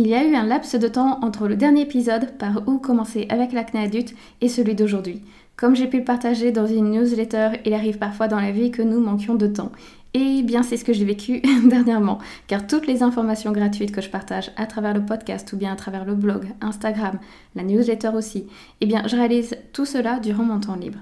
Il y a eu un laps de temps entre le dernier épisode par où commencer avec l'acné adulte et celui d'aujourd'hui. Comme j'ai pu le partager dans une newsletter, il arrive parfois dans la vie que nous manquions de temps. Et bien c'est ce que j'ai vécu dernièrement, car toutes les informations gratuites que je partage à travers le podcast ou bien à travers le blog, Instagram, la newsletter aussi, eh bien je réalise tout cela durant mon temps libre.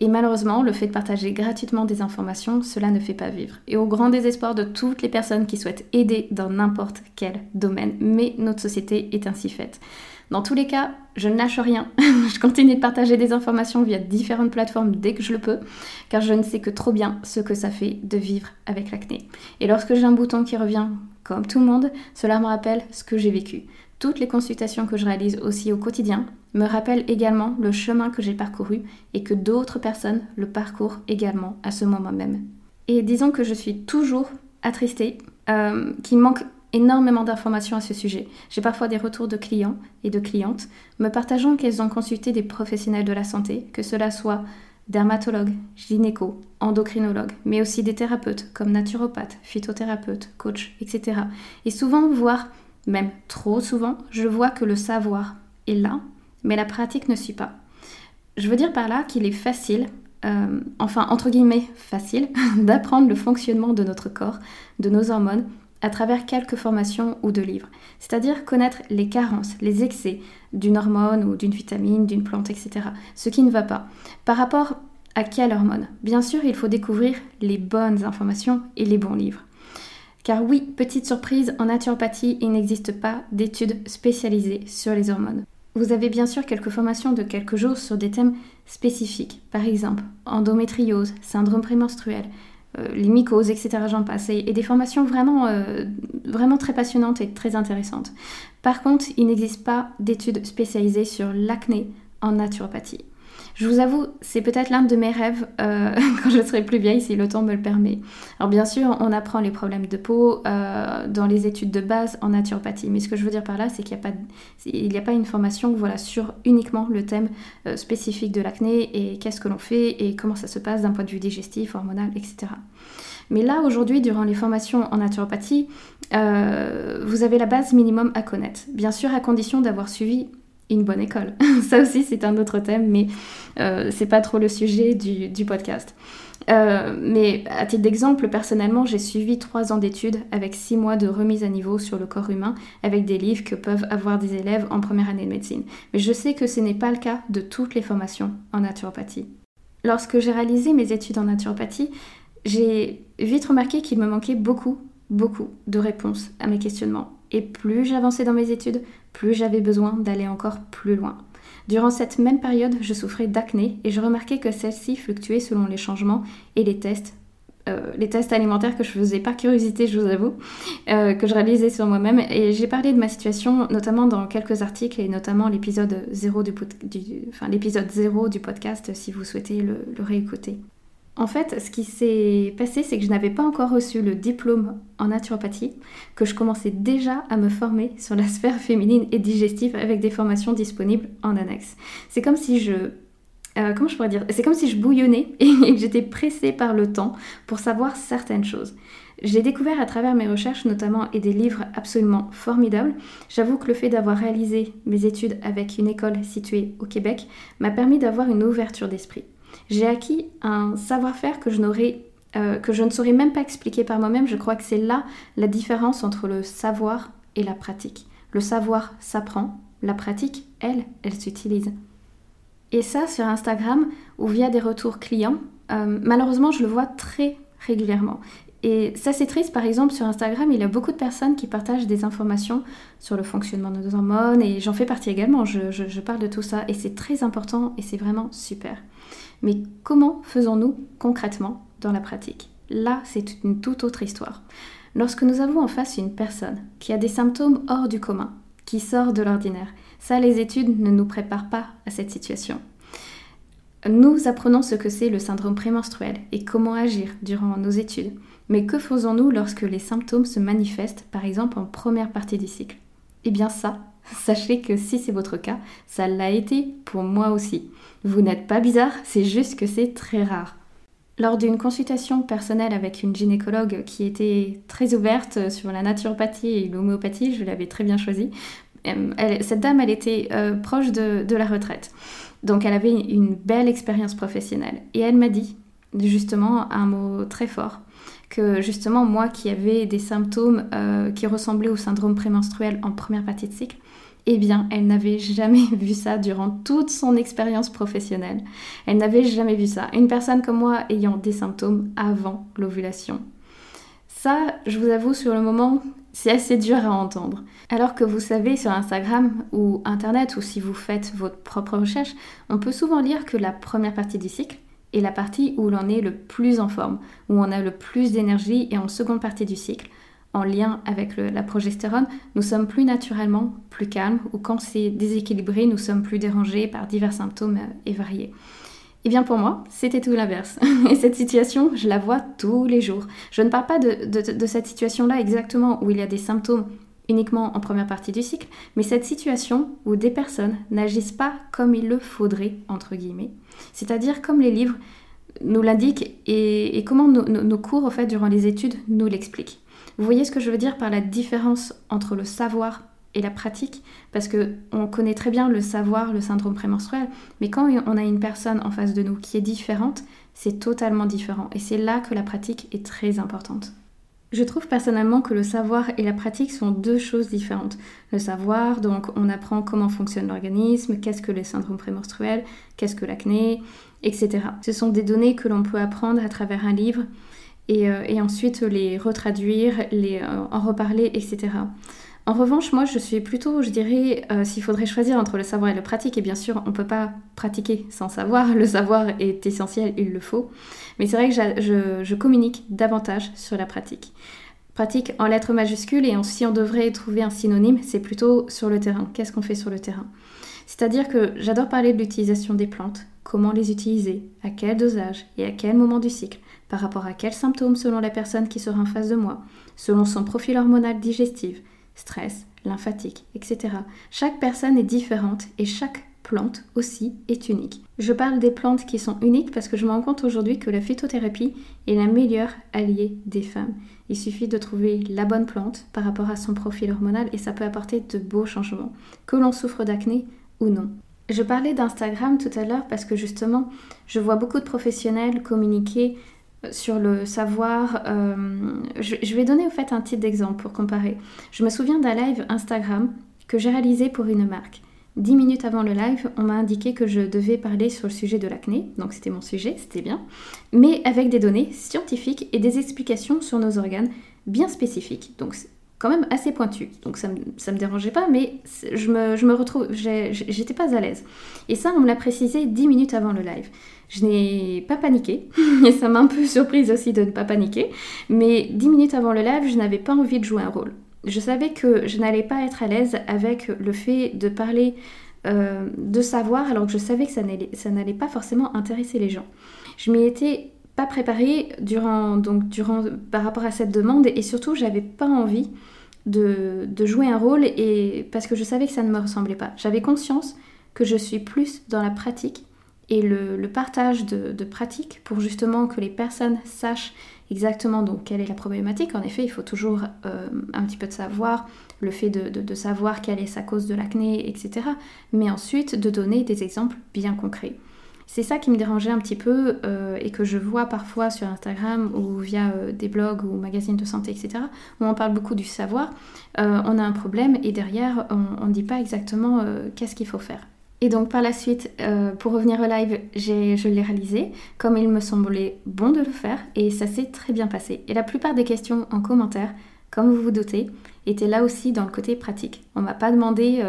Et malheureusement, le fait de partager gratuitement des informations, cela ne fait pas vivre. Et au grand désespoir de toutes les personnes qui souhaitent aider dans n'importe quel domaine, mais notre société est ainsi faite. Dans tous les cas, je ne lâche rien. je continue de partager des informations via différentes plateformes dès que je le peux, car je ne sais que trop bien ce que ça fait de vivre avec l'acné. Et lorsque j'ai un bouton qui revient, comme tout le monde, cela me rappelle ce que j'ai vécu. Toutes les consultations que je réalise aussi au quotidien me rappellent également le chemin que j'ai parcouru et que d'autres personnes le parcourent également à ce moment même. Et disons que je suis toujours attristée, euh, qu'il manque énormément d'informations à ce sujet. J'ai parfois des retours de clients et de clientes me partageant qu'elles ont consulté des professionnels de la santé, que cela soit dermatologues, gynéco, endocrinologues, mais aussi des thérapeutes comme naturopathes, phytothérapeutes, coachs, etc. Et souvent, voire même trop souvent, je vois que le savoir est là, mais la pratique ne suit pas. Je veux dire par là qu'il est facile, euh, enfin entre guillemets facile, d'apprendre le fonctionnement de notre corps, de nos hormones, à travers quelques formations ou de livres. C'est-à-dire connaître les carences, les excès d'une hormone ou d'une vitamine, d'une plante, etc. Ce qui ne va pas. Par rapport à quelle hormone? Bien sûr, il faut découvrir les bonnes informations et les bons livres. Car oui, petite surprise, en naturopathie, il n'existe pas d'études spécialisées sur les hormones. Vous avez bien sûr quelques formations de quelques jours sur des thèmes spécifiques, par exemple endométriose, syndrome prémenstruel, euh, les mycoses, etc. J'en passe, et, des formations vraiment, euh, vraiment très passionnantes et très intéressantes. Par contre, il n'existe pas d'études spécialisées sur l'acné en naturopathie. Je vous avoue, c'est peut-être l'un de mes rêves euh, quand je serai plus vieille, si le temps me le permet. Alors bien sûr, on apprend les problèmes de peau euh, dans les études de base en naturopathie, mais ce que je veux dire par là, c'est qu'il n'y a, pas, une formation sur uniquement le thème euh, spécifique de l'acné et qu'est-ce que l'on fait et comment ça se passe d'un point de vue digestif, hormonal, etc. Mais là, aujourd'hui, durant les formations en naturopathie, vous avez la base minimum à connaître. Bien sûr, à condition d'avoir suivi une bonne école. Ça aussi, c'est un autre thème, mais euh, c'est pas trop le sujet du, podcast. Euh, mais à titre d'exemple, personnellement, j'ai suivi trois ans d'études avec six mois de remise à niveau sur le corps humain avec des livres que peuvent avoir des élèves en première année de médecine. Mais je sais que ce n'est pas le cas de toutes les formations en naturopathie. Lorsque j'ai réalisé mes études en naturopathie, j'ai vite remarqué qu'il me manquait beaucoup, beaucoup de réponses à mes questionnements. Et plus j'avançais dans mes études, plus j'avais besoin d'aller encore plus loin. Durant cette même période, je souffrais d'acné et je remarquais que celle-ci fluctuait selon les changements et les tests. Euh, les tests alimentaires que je faisais par curiosité, je vous avoue, euh, que je réalisais sur moi-même. Et j'ai parlé de ma situation notamment dans quelques articles et notamment l'épisode 0 du, enfin, l'épisode 0 du podcast si vous souhaitez le réécouter. En fait, ce qui s'est passé, c'est que je n'avais pas encore reçu le diplôme en naturopathie, que je commençais déjà à me former sur la sphère féminine et digestive avec des formations disponibles en annexe. C'est comme si je euh, comment je pourrais dire? C'est comme si je bouillonnais et que j'étais pressée par le temps pour savoir certaines choses. J'ai découvert à travers mes recherches notamment et des livres absolument formidables. J'avoue que le fait d'avoir réalisé mes études avec une école située au Québec m'a permis d'avoir une ouverture d'esprit j'ai acquis un savoir-faire que je euh, que je ne saurais même pas expliquer par moi-même. Je crois que c'est là la différence entre le savoir et la pratique. Le savoir s'apprend, la pratique, elle, elle s'utilise. Et ça sur Instagram ou via des retours clients, euh, malheureusement je le vois très régulièrement. Et ça c'est triste, par exemple sur Instagram, il y a beaucoup de personnes qui partagent des informations sur le fonctionnement de nos hormones et j'en fais partie également, je parle de tout ça et c'est très important et c'est vraiment super. Mais comment faisons-nous concrètement dans la pratique? Là, c'est une toute autre histoire. Lorsque nous avons en face une personne qui a des symptômes hors du commun, qui sort de l'ordinaire. Ça, les études ne nous préparent pas à cette situation. Nous apprenons ce que c'est le syndrome prémenstruel et comment agir durant nos études. Mais que faisons-nous lorsque les symptômes se manifestent, par exemple en première partie du cycle? Eh bien ça, sachez que si c'est votre cas, ça l'a été pour moi aussi. Vous n'êtes pas bizarre, c'est juste que c'est très rare. Lors d'une consultation personnelle avec une gynécologue qui était très ouverte sur la naturopathie et l'homéopathie, je l'avais très bien choisie, cette dame, elle était euh, proche de la retraite. Donc elle avait une belle expérience professionnelle. Et elle m'a dit justement un mot très fort, que justement moi qui avais des symptômes euh, qui ressemblaient au syndrome prémenstruel en première partie de cycle, eh bien, elle n'avait jamais vu ça durant toute son expérience professionnelle. Elle n'avait jamais vu ça. Une personne comme moi ayant des symptômes avant l'ovulation. Ça, je vous avoue, sur le moment, c'est assez dur à entendre. Alors que vous savez, sur Instagram ou Internet, ou si vous faites votre propre recherche, on peut souvent lire que la première partie du cycle est la partie où l'on est le plus en forme, où on a le plus d'énergie, et en seconde partie du cycle, en lien avec la progestérone, nous sommes plus naturellement plus calmes, ou quand c'est déséquilibré, nous sommes plus dérangés par divers symptômes euh, et variés. Eh bien pour moi, c'était tout l'inverse. Et cette situation, je la vois tous les jours. Je ne parle pas de, cette situation-là exactement où il y a des symptômes uniquement en première partie du cycle, mais cette situation où des personnes n'agissent pas comme il le faudrait, entre guillemets, c'est-à-dire comme les livres nous l'indiquent et, comment nos, cours, en fait, durant les études, nous l'expliquent. Vous voyez ce que je veux dire par la différence entre le savoir et la pratique, parce que on connaît très bien le savoir, le syndrome prémenstruel, mais quand on a une personne en face de nous qui est différente, c'est totalement différent. Et c'est là que la pratique est très importante. Je trouve personnellement que le savoir et la pratique sont deux choses différentes. Le savoir, donc on apprend comment fonctionne l'organisme, qu'est-ce que le syndrome prémenstruel, qu'est-ce que l'acné, etc. Ce sont des données que l'on peut apprendre à travers un livre et, euh, ensuite les retraduire, les, euh, en reparler, etc. En revanche, moi, je suis plutôt, je dirais, euh, s'il faudrait choisir entre le savoir et le pratique, et bien sûr, on ne peut pas pratiquer sans savoir, le savoir est essentiel, il le faut, mais c'est vrai que je, communique davantage sur la pratique. Pratique en lettres majuscules, et si on devrait trouver un synonyme, c'est plutôt sur le terrain. Qu'est-ce qu'on fait sur le terrain? C'est-à-dire que j'adore parler de l'utilisation des plantes, comment les utiliser, à quel dosage et à quel moment du cycle, par rapport à quels symptômes selon la personne qui sera en face de moi, selon son profil hormonal digestif, stress, lymphatique, etc. Chaque personne est différente et chaque plante aussi est unique. Je parle des plantes qui sont uniques parce que je me rends compte aujourd'hui que la phytothérapie est la meilleure alliée des femmes. Il suffit de trouver la bonne plante par rapport à son profil hormonal et ça peut apporter de beaux changements, que l'on souffre d'acné ou non. Je parlais d'Instagram tout à l'heure parce que justement, je vois beaucoup de professionnels communiquer sur le savoir. Euh, je, vais donner au fait un titre d'exemple pour comparer. Je me souviens d'un live Instagram que j'ai réalisé pour une marque. Dix minutes avant le live, on m'a indiqué que je devais parler sur le sujet de l'acné, donc c'était mon sujet, c'était bien, mais avec des données scientifiques et des explications sur nos organes bien spécifiques. Donc quand même assez pointu. Donc ça me, me dérangeait pas, mais je me, je me retrouve, j'étais pas à l'aise. Et ça, on me l'a précisé dix minutes avant le live. Je n'ai pas paniqué, et ça m'a un peu surprise aussi de ne pas paniquer, mais dix minutes avant le live, je n'avais pas envie de jouer un rôle. Je savais que je n'allais pas être à l'aise avec le fait de parler euh, de savoir, alors que je savais que ça n'allait pas forcément intéresser les gens. Je m'y étais pas préparée durant, donc, durant, par rapport à cette demande et surtout j'avais pas envie de, jouer un rôle et parce que je savais que ça ne me ressemblait pas. J'avais conscience que je suis plus dans la pratique et le, partage de, pratique pour justement que les personnes sachent exactement donc quelle est la problématique. En effet, il faut toujours euh, un petit peu de savoir, le fait de, de, savoir quelle est sa cause de l'acné, etc. Mais ensuite de donner des exemples bien concrets. C'est ça qui me dérangeait un petit peu euh, et que je vois parfois sur Instagram ou via euh, des blogs ou magazines de santé, etc., où on parle beaucoup du savoir. Euh, on a un problème et derrière, on ne dit pas exactement qu'est-ce qu'il faut faire. Et donc par la suite, pour revenir au live, je l'ai réalisé comme il me semblait bon de le faire et ça s'est très bien passé. Et la plupart des questions en commentaire, comme vous vous doutez, étaient là aussi dans le côté pratique. On m'a pas demandé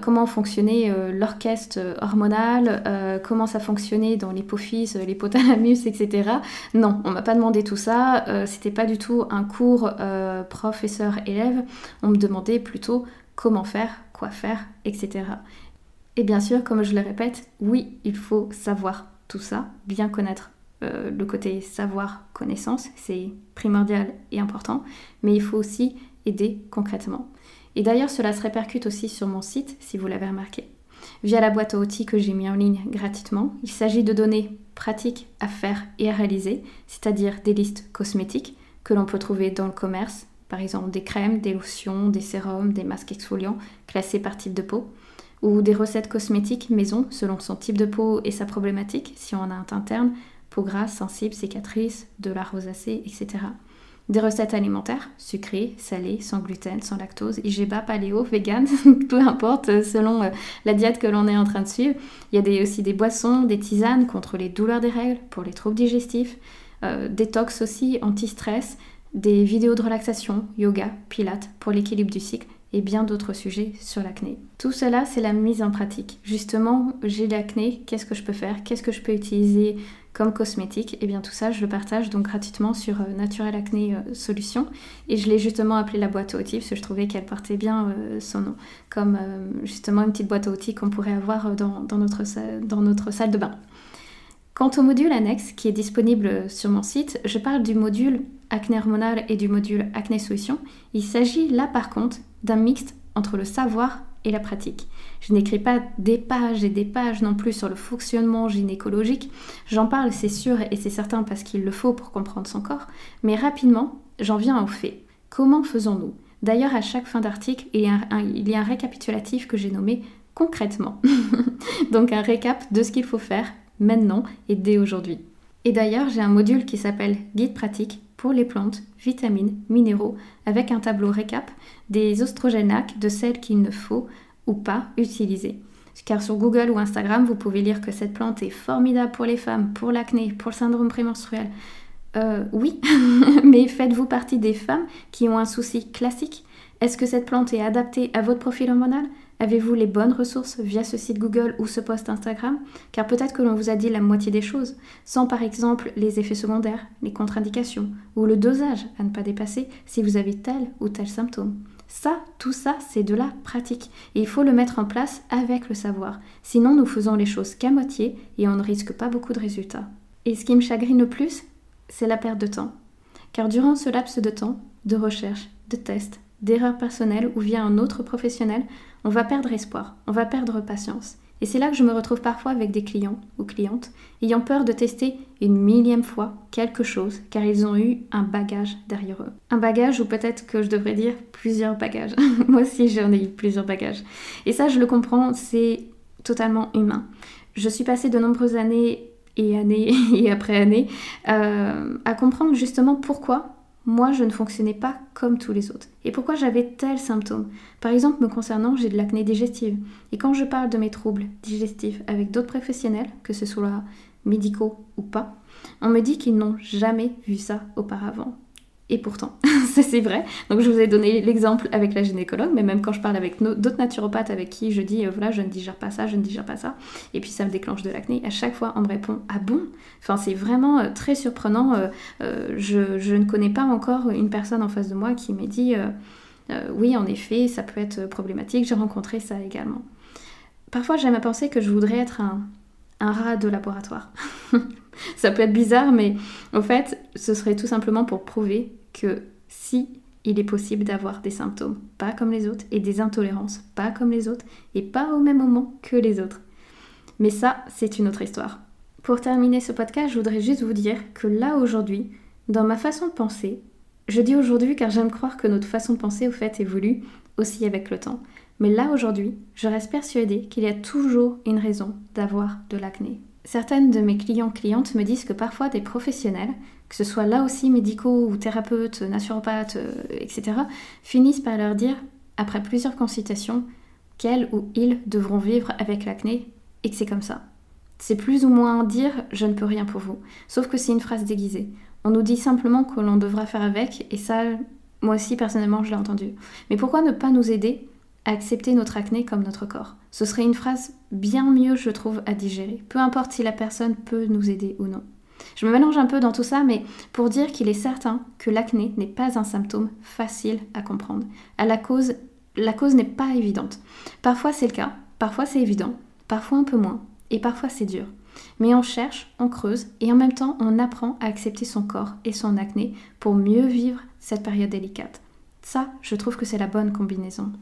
comment fonctionnait euh, l'orchestre hormonal, euh, comment ça fonctionnait dans l'hypophyse, l'hypothalamus, etc. Non, on m'a pas demandé tout ça. C'était pas du tout un cours professeur-élève. On me demandait plutôt comment faire, quoi faire, etc. Et bien sûr, comme je le répète, oui, il faut savoir tout ça, bien connaître euh, le côté savoir, connaissance, c'est primordial et important, mais il faut aussi aider concrètement. Et d'ailleurs, cela se répercute aussi sur mon site, si vous l'avez remarqué. Via la boîte à outils que j'ai mis en ligne gratuitement, il s'agit de données pratiques à faire et à réaliser, c'est-à-dire des listes cosmétiques que l'on peut trouver dans le commerce, par exemple des crèmes, des lotions, des sérums, des masques exfoliants classés par type de peau, ou des recettes cosmétiques maison selon son type de peau et sa problématique, si on a un teint terne, peau grasse, sensible, cicatrice, de la rosacée, etc. Des recettes alimentaires, sucrées, salées, sans gluten, sans lactose, IGBA, paléo, vegan, peu importe, euh, selon euh, la diète que l'on est en train de suivre. Il y a aussi des boissons, des tisanes contre les douleurs des règles, pour les troubles digestifs, euh, détox aussi, anti-stress, des vidéos de relaxation, yoga, pilates, pour l'équilibre du cycle, et bien d'autres sujets sur l'acné. Tout cela, c'est la mise en pratique. Justement, j'ai l'acné, qu'est-ce que je peux faire? Qu'est-ce que je peux utiliser comme cosmétique, et eh bien tout ça je le partage donc gratuitement sur euh, Naturel Acné euh, Solutions et je l'ai justement appelé la boîte à outils parce que je trouvais qu'elle portait bien euh, son nom, comme justement une petite boîte à outils qu'on pourrait avoir dans, notre, dans notre salle de bain. Quant au module annexe qui est disponible sur mon site, je parle du module acné hormonal et du module acné solutions. Il s'agit là par contre d'un mixte entre le savoir et la pratique. Je n'écris pas des pages et des pages non plus sur le fonctionnement gynécologique. J'en parle, c'est sûr et c'est certain parce qu'il le faut pour comprendre son corps, mais rapidement, j'en viens aux faits. Comment faisons-nous? D'ailleurs, à chaque fin d'article, il, il, y a un récapitulatif que j'ai nommé concrètement. Donc un récap de ce qu'il faut faire maintenant et dès aujourd'hui. Et d'ailleurs, j'ai un module qui s'appelle Guide pratique pour les plantes, vitamines, minéraux, avec un tableau récap des oestrogénaques, de celles qu'il ne faut ou pas utiliser. Car sur Google ou Instagram, vous pouvez lire que cette plante est formidable pour les femmes, pour l'acné, pour le syndrome prémenstruel. Euh, oui, mais faites-vous partie des femmes qui ont un souci classique? Est-ce que cette plante est adaptée à votre profil hormonal? Avez-vous les bonnes ressources via ce site Google ou ce post Instagram? Car peut-être que l'on vous a dit la moitié des choses, sans par exemple les effets secondaires, les contre-indications ou le dosage à ne pas dépasser si vous avez tel ou tel symptôme. Ça, tout ça, c'est de la pratique. Et il faut le mettre en place avec le savoir. Sinon, nous faisons les choses qu'à moitié et on ne risque pas beaucoup de résultats. Et ce qui me chagrine le plus, c'est la perte de temps. Car durant ce laps de temps, de recherche, de tests, d'erreurs personnelles ou via un autre professionnel, on va perdre espoir, on va perdre patience. Et c'est là que je me retrouve parfois avec des clients ou clientes ayant peur de tester une millième fois quelque chose car ils ont eu un bagage derrière eux. Un bagage ou peut-être que je devrais dire plusieurs bagages. Moi aussi j'en ai eu plusieurs bagages. Et ça je le comprends, c'est totalement humain. Je suis passée de nombreuses années et années et après années euh, à comprendre justement pourquoi moi, je ne fonctionnais pas comme tous les autres. Et pourquoi j'avais tels symptômes? Par exemple, me concernant, j'ai de l'acné digestive. Et quand je parle de mes troubles digestifs avec d'autres professionnels, que ce soit médicaux ou pas, on me dit qu'ils n'ont jamais vu ça auparavant. Et pourtant, ça c'est vrai. Donc je vous ai donné l'exemple avec la gynécologue, mais même quand je parle avec d'autres naturopathes avec qui je dis, euh, voilà, je ne digère pas ça, je ne digère pas ça, et puis ça me déclenche de l'acné, à chaque fois on me répond, ah bon? Enfin c'est vraiment euh, très surprenant. Euh, je, ne connais pas encore une personne en face de moi qui m'ait dit, oui en effet, ça peut être problématique, j'ai rencontré ça également. Parfois j'aime à penser que je voudrais être un, un rat de laboratoire. ça peut être bizarre, mais au fait, ce serait tout simplement pour prouver que si il est possible d'avoir des symptômes pas comme les autres et des intolérances pas comme les autres et pas au même moment que les autres. Mais ça, c'est une autre histoire. Pour terminer ce podcast, je voudrais juste vous dire que là aujourd'hui, dans ma façon de penser, je dis aujourd'hui car j'aime croire que notre façon de penser au fait évolue aussi avec le temps. Mais là aujourd'hui, je reste persuadée qu'il y a toujours une raison d'avoir de l'acné. Certaines de mes clients clientes me disent que parfois des professionnels que ce soit là aussi médicaux ou thérapeutes, naturopathes, euh, etc., finissent par leur dire, après plusieurs consultations, qu'elles ou ils devront vivre avec l'acné et que c'est comme ça. C'est plus ou moins dire je ne peux rien pour vous. Sauf que c'est une phrase déguisée. On nous dit simplement que l'on devra faire avec et ça, moi aussi personnellement, je l'ai entendu. Mais pourquoi ne pas nous aider à accepter notre acné comme notre corps? Ce serait une phrase bien mieux, je trouve, à digérer. Peu importe si la personne peut nous aider ou non. Je me mélange un peu dans tout ça, mais pour dire qu'il est certain que l'acné n'est pas un symptôme facile à comprendre. À la cause la cause n'est pas évidente. Parfois c'est le cas, parfois c'est évident, parfois un peu moins, et parfois c'est dur. Mais on cherche, on creuse, et en même temps on apprend à accepter son corps et son acné pour mieux vivre cette période délicate. Ça, je trouve que c'est la bonne combinaison.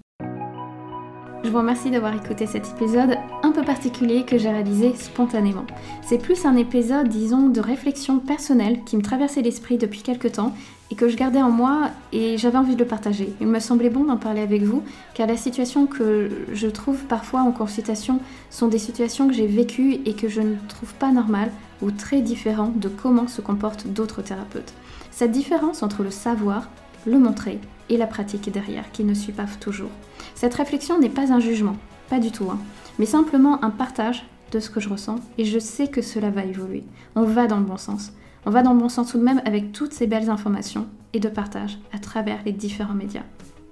Je vous remercie d'avoir écouté cet épisode un peu particulier que j'ai réalisé spontanément. C'est plus un épisode, disons, de réflexion personnelle qui me traversait l'esprit depuis quelques temps et que je gardais en moi et j'avais envie de le partager. Il me semblait bon d'en parler avec vous car la situation que je trouve parfois en consultation sont des situations que j'ai vécues et que je ne trouve pas normales ou très différentes de comment se comportent d'autres thérapeutes. Cette différence entre le savoir, le montrer et la pratique derrière qui ne suit pas toujours. Cette réflexion n'est pas un jugement, pas du tout, hein, mais simplement un partage de ce que je ressens et je sais que cela va évoluer. On va dans le bon sens. On va dans le bon sens tout de même avec toutes ces belles informations et de partage à travers les différents médias.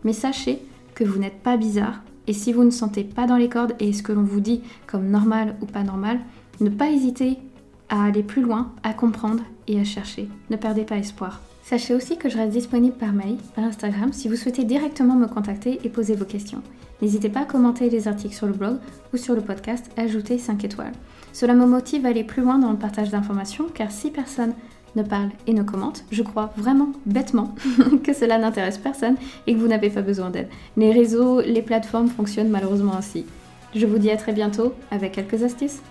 Mais sachez que vous n'êtes pas bizarre et si vous ne sentez pas dans les cordes et ce que l'on vous dit comme normal ou pas normal, ne pas hésiter à aller plus loin, à comprendre et à chercher. Ne perdez pas espoir. Sachez aussi que je reste disponible par mail, par Instagram, si vous souhaitez directement me contacter et poser vos questions. N'hésitez pas à commenter les articles sur le blog ou sur le podcast, ajouter 5 étoiles. Cela me motive à aller plus loin dans le partage d'informations, car si personne ne parle et ne commente, je crois vraiment bêtement que cela n'intéresse personne et que vous n'avez pas besoin d'aide. Les réseaux, les plateformes fonctionnent malheureusement ainsi. Je vous dis à très bientôt avec quelques astuces.